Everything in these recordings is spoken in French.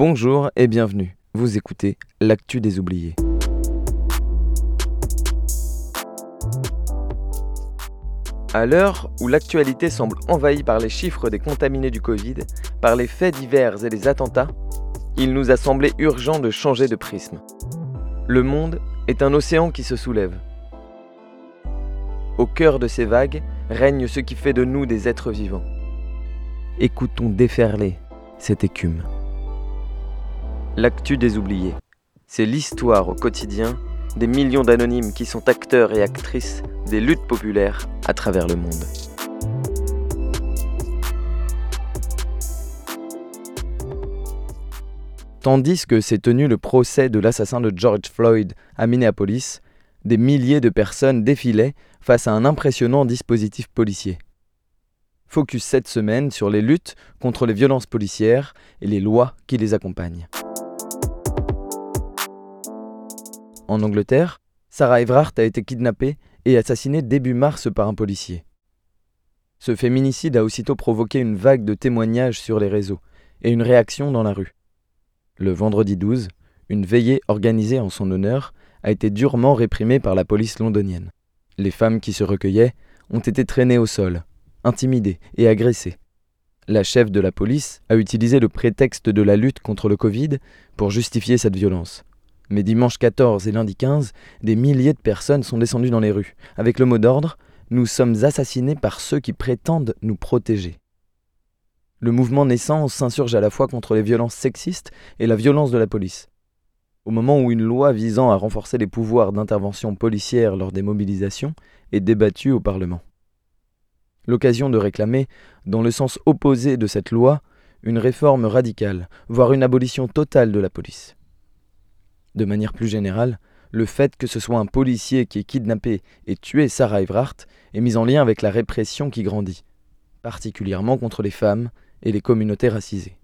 Bonjour et bienvenue. Vous écoutez L'actu des oubliés. À l'heure où l'actualité semble envahie par les chiffres des contaminés du Covid, par les faits divers et les attentats, il nous a semblé urgent de changer de prisme. Le monde est un océan qui se soulève. Au cœur de ces vagues règne ce qui fait de nous des êtres vivants. Écoutons déferler cette écume. L'actu des oubliés, c'est l'histoire au quotidien des millions d'anonymes qui sont acteurs et actrices des luttes populaires à travers le monde. Tandis que s'est tenu le procès de l'assassin de George Floyd à Minneapolis, des milliers de personnes défilaient face à un impressionnant dispositif policier. Focus cette semaine sur les luttes contre les violences policières et les lois qui les accompagnent. En Angleterre, Sarah Everard a été kidnappée et assassinée début mars par un policier. Ce féminicide a aussitôt provoqué une vague de témoignages sur les réseaux et une réaction dans la rue. Le vendredi 12, une veillée organisée en son honneur a été durement réprimée par la police londonienne. Les femmes qui se recueillaient ont été traînées au sol, intimidées et agressées. La chef de la police a utilisé le prétexte de la lutte contre le Covid pour justifier cette violence. Mais dimanche 14 et lundi 15, des milliers de personnes sont descendues dans les rues, avec le mot d'ordre Nous sommes assassinés par ceux qui prétendent nous protéger. Le mouvement naissant s'insurge à la fois contre les violences sexistes et la violence de la police. Au moment où une loi visant à renforcer les pouvoirs d'intervention policière lors des mobilisations est débattue au Parlement. L'occasion de réclamer, dans le sens opposé de cette loi, une réforme radicale, voire une abolition totale de la police. De manière plus générale, le fait que ce soit un policier qui ait kidnappé et tué Sarah Everhart est mis en lien avec la répression qui grandit, particulièrement contre les femmes et les communautés racisées.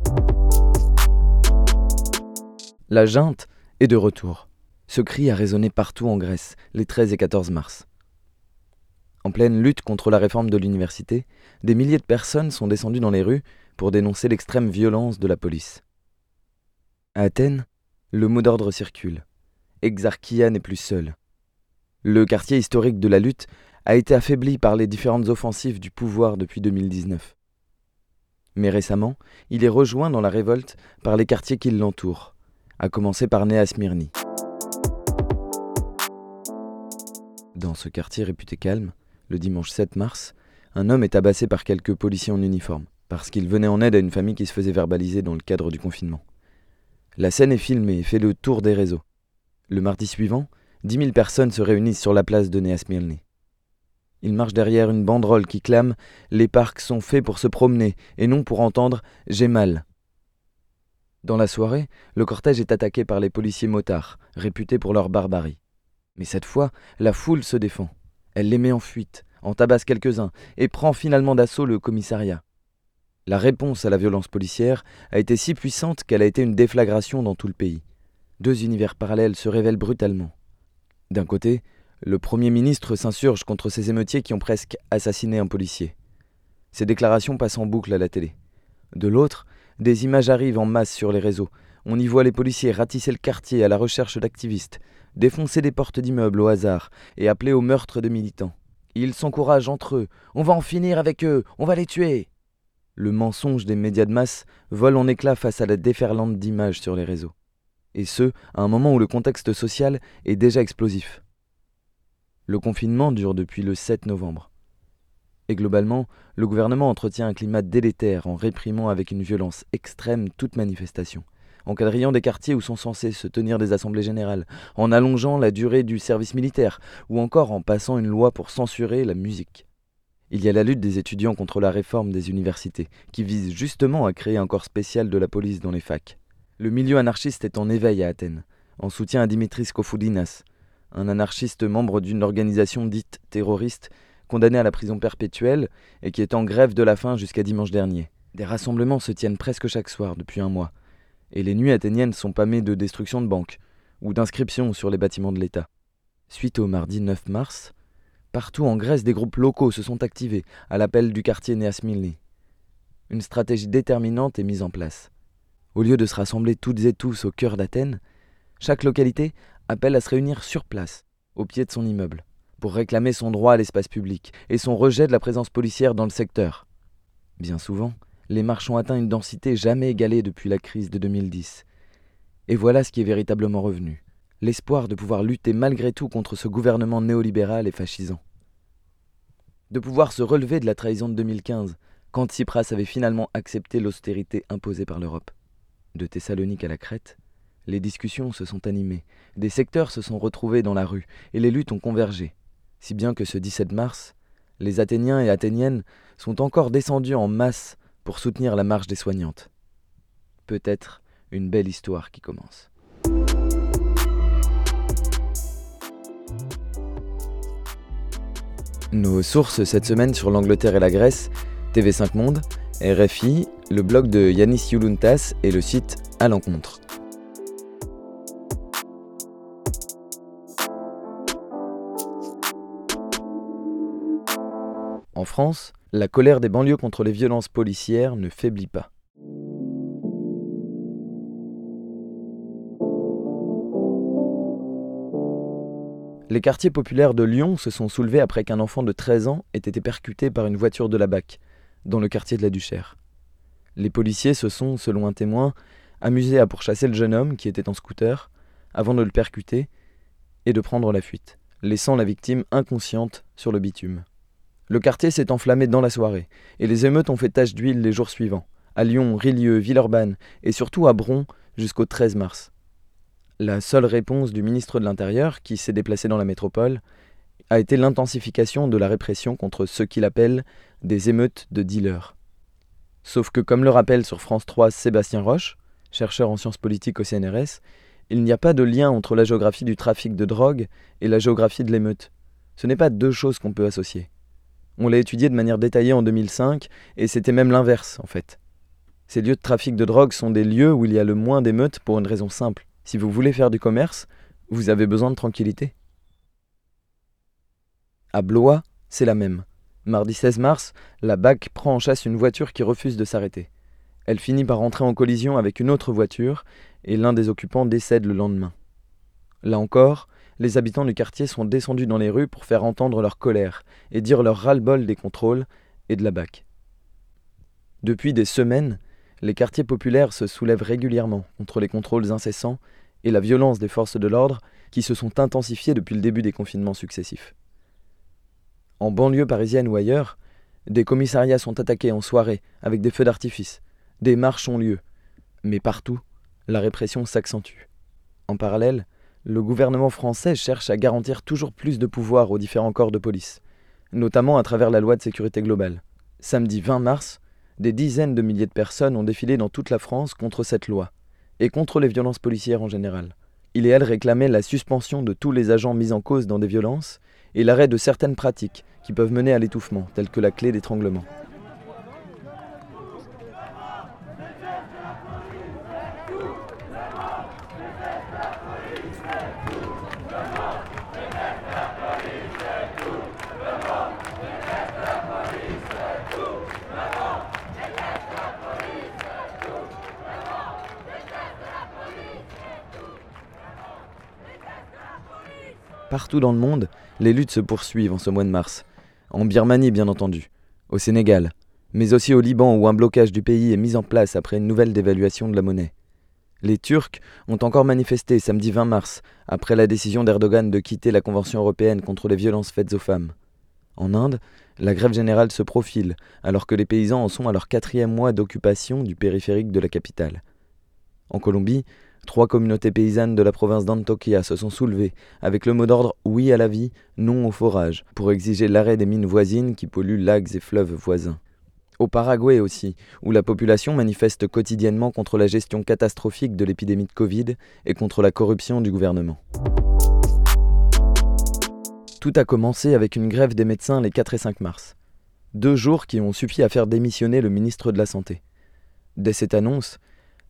La junte est de retour. Ce cri a résonné partout en Grèce les 13 et 14 mars. En pleine lutte contre la réforme de l'université, des milliers de personnes sont descendues dans les rues pour dénoncer l'extrême violence de la police. Athènes, le mot d'ordre circule. Exarchia n'est plus seul. Le quartier historique de la lutte a été affaibli par les différentes offensives du pouvoir depuis 2019. Mais récemment, il est rejoint dans la révolte par les quartiers qui l'entourent, à commencer par Néa Smyrni. Dans ce quartier réputé calme, le dimanche 7 mars, un homme est tabassé par quelques policiers en uniforme, parce qu'il venait en aide à une famille qui se faisait verbaliser dans le cadre du confinement. La scène est filmée et fait le tour des réseaux. Le mardi suivant, dix mille personnes se réunissent sur la place de Neasmirny. Ils marchent derrière une banderole qui clame Les parcs sont faits pour se promener et non pour entendre J'ai mal. Dans la soirée, le cortège est attaqué par les policiers motards, réputés pour leur barbarie. Mais cette fois, la foule se défend. Elle les met en fuite, en tabasse quelques-uns et prend finalement d'assaut le commissariat. La réponse à la violence policière a été si puissante qu'elle a été une déflagration dans tout le pays. Deux univers parallèles se révèlent brutalement. D'un côté, le Premier ministre s'insurge contre ces émeutiers qui ont presque assassiné un policier. Ces déclarations passent en boucle à la télé. De l'autre, des images arrivent en masse sur les réseaux. On y voit les policiers ratisser le quartier à la recherche d'activistes, défoncer des portes d'immeubles au hasard et appeler au meurtre de militants. Ils s'encouragent entre eux. On va en finir avec eux, on va les tuer le mensonge des médias de masse vole en éclats face à la déferlante d'images sur les réseaux. Et ce, à un moment où le contexte social est déjà explosif. Le confinement dure depuis le 7 novembre. Et globalement, le gouvernement entretient un climat délétère en réprimant avec une violence extrême toute manifestation, en quadrillant des quartiers où sont censés se tenir des assemblées générales, en allongeant la durée du service militaire, ou encore en passant une loi pour censurer la musique. Il y a la lutte des étudiants contre la réforme des universités, qui vise justement à créer un corps spécial de la police dans les facs. Le milieu anarchiste est en éveil à Athènes, en soutien à Dimitris Kofoudinas, un anarchiste membre d'une organisation dite terroriste, condamné à la prison perpétuelle et qui est en grève de la faim jusqu'à dimanche dernier. Des rassemblements se tiennent presque chaque soir depuis un mois, et les nuits athéniennes sont pâmées de destruction de banques ou d'inscriptions sur les bâtiments de l'État. Suite au mardi 9 mars, partout en Grèce, des groupes locaux se sont activés à l'appel du quartier Neasmilni. Une stratégie déterminante est mise en place. Au lieu de se rassembler toutes et tous au cœur d'Athènes, chaque localité appelle à se réunir sur place, au pied de son immeuble, pour réclamer son droit à l'espace public et son rejet de la présence policière dans le secteur. Bien souvent, les marches ont atteint une densité jamais égalée depuis la crise de 2010. Et voilà ce qui est véritablement revenu l'espoir de pouvoir lutter malgré tout contre ce gouvernement néolibéral et fascisant. De pouvoir se relever de la trahison de 2015, quand Tsipras avait finalement accepté l'austérité imposée par l'Europe. De Thessalonique à la Crète, les discussions se sont animées, des secteurs se sont retrouvés dans la rue, et les luttes ont convergé, si bien que ce 17 mars, les Athéniens et Athéniennes sont encore descendus en masse pour soutenir la marche des soignantes. Peut-être une belle histoire qui commence. Nos sources cette semaine sur l'Angleterre et la Grèce, TV5 Monde, RFI, le blog de Yanis Youluntas et le site À l'encontre. En France, la colère des banlieues contre les violences policières ne faiblit pas. Les quartiers populaires de Lyon se sont soulevés après qu'un enfant de 13 ans ait été percuté par une voiture de la BAC, dans le quartier de la Duchère. Les policiers se sont, selon un témoin, amusés à pourchasser le jeune homme qui était en scooter, avant de le percuter et de prendre la fuite, laissant la victime inconsciente sur le bitume. Le quartier s'est enflammé dans la soirée, et les émeutes ont fait tache d'huile les jours suivants, à Lyon, Rilieu, Villeurbanne, et surtout à Bron jusqu'au 13 mars. La seule réponse du ministre de l'Intérieur, qui s'est déplacé dans la métropole, a été l'intensification de la répression contre ce qu'il appelle des émeutes de dealers. Sauf que, comme le rappelle sur France 3 Sébastien Roche, chercheur en sciences politiques au CNRS, il n'y a pas de lien entre la géographie du trafic de drogue et la géographie de l'émeute. Ce n'est pas deux choses qu'on peut associer. On l'a étudié de manière détaillée en 2005, et c'était même l'inverse, en fait. Ces lieux de trafic de drogue sont des lieux où il y a le moins d'émeutes pour une raison simple. Si vous voulez faire du commerce, vous avez besoin de tranquillité. À Blois, c'est la même. Mardi 16 mars, la BAC prend en chasse une voiture qui refuse de s'arrêter. Elle finit par entrer en collision avec une autre voiture, et l'un des occupants décède le lendemain. Là encore, les habitants du quartier sont descendus dans les rues pour faire entendre leur colère et dire leur ras-le-bol des contrôles et de la BAC. Depuis des semaines, les quartiers populaires se soulèvent régulièrement contre les contrôles incessants et la violence des forces de l'ordre qui se sont intensifiées depuis le début des confinements successifs. En banlieue parisienne ou ailleurs, des commissariats sont attaqués en soirée avec des feux d'artifice, des marches ont lieu, mais partout, la répression s'accentue. En parallèle, le gouvernement français cherche à garantir toujours plus de pouvoir aux différents corps de police, notamment à travers la loi de sécurité globale. Samedi 20 mars, des dizaines de milliers de personnes ont défilé dans toute la France contre cette loi, et contre les violences policières en général. Il et elle réclamaient la suspension de tous les agents mis en cause dans des violences, et l'arrêt de certaines pratiques qui peuvent mener à l'étouffement, telles que la clé d'étranglement. Partout dans le monde, les luttes se poursuivent en ce mois de mars. En Birmanie, bien entendu, au Sénégal, mais aussi au Liban où un blocage du pays est mis en place après une nouvelle dévaluation de la monnaie. Les Turcs ont encore manifesté samedi 20 mars, après la décision d'Erdogan de quitter la Convention européenne contre les violences faites aux femmes. En Inde, la grève générale se profile, alors que les paysans en sont à leur quatrième mois d'occupation du périphérique de la capitale. En Colombie, trois communautés paysannes de la province d'Antioquia se sont soulevées avec le mot d'ordre Oui à la vie, non au forage, pour exiger l'arrêt des mines voisines qui polluent lacs et fleuves voisins. Au Paraguay aussi, où la population manifeste quotidiennement contre la gestion catastrophique de l'épidémie de Covid et contre la corruption du gouvernement. Tout a commencé avec une grève des médecins les 4 et 5 mars. Deux jours qui ont suffi à faire démissionner le ministre de la Santé. Dès cette annonce,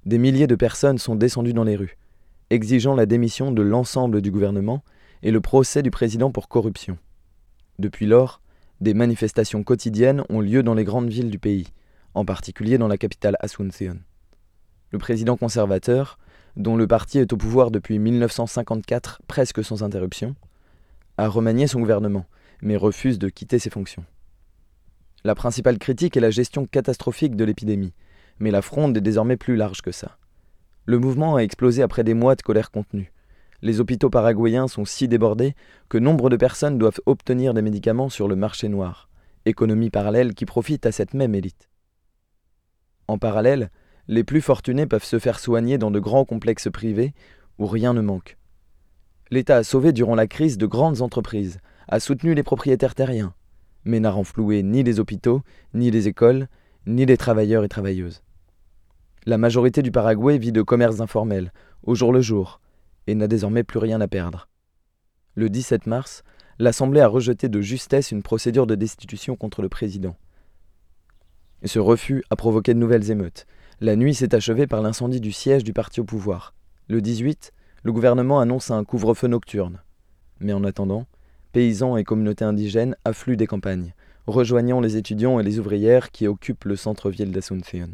des milliers de personnes sont descendues dans les rues, exigeant la démission de l'ensemble du gouvernement et le procès du président pour corruption. Depuis lors, des manifestations quotidiennes ont lieu dans les grandes villes du pays, en particulier dans la capitale Asunción. Le président conservateur, dont le parti est au pouvoir depuis 1954 presque sans interruption, a remanié son gouvernement, mais refuse de quitter ses fonctions. La principale critique est la gestion catastrophique de l'épidémie, mais la fronde est désormais plus large que ça. Le mouvement a explosé après des mois de colère contenue les hôpitaux paraguayens sont si débordés que nombre de personnes doivent obtenir des médicaments sur le marché noir, économie parallèle qui profite à cette même élite. En parallèle, les plus fortunés peuvent se faire soigner dans de grands complexes privés où rien ne manque. L'État a sauvé durant la crise de grandes entreprises, a soutenu les propriétaires terriens, mais n'a renfloué ni les hôpitaux, ni les écoles, ni les travailleurs et travailleuses. La majorité du Paraguay vit de commerces informels, au jour le jour, et n'a désormais plus rien à perdre. Le 17 mars, l'Assemblée a rejeté de justesse une procédure de destitution contre le président. Ce refus a provoqué de nouvelles émeutes. La nuit s'est achevée par l'incendie du siège du parti au pouvoir. Le 18, le gouvernement annonce un couvre-feu nocturne. Mais en attendant, paysans et communautés indigènes affluent des campagnes, rejoignant les étudiants et les ouvrières qui occupent le centre-ville d'Asunción.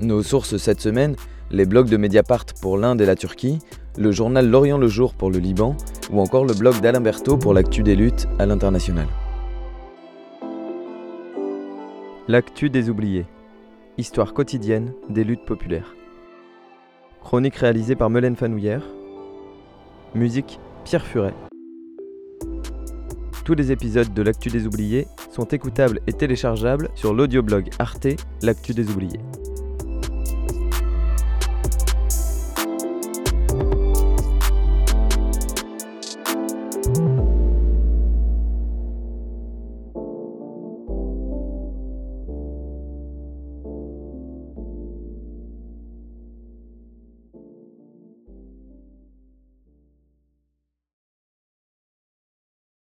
Nos sources cette semaine, les blogs de Mediapart pour l'Inde et la Turquie, le journal L'Orient le Jour pour le Liban, ou encore le blog d'Alain Berthaud pour l'actu des luttes à l'international. L'actu des oubliés. Histoire quotidienne des luttes populaires. Chronique réalisée par Melaine Fanouillère. Musique Pierre Furet. Tous les épisodes de L'actu des oubliés sont écoutables et téléchargeables sur l'audioblog Arte L'actu des oubliés.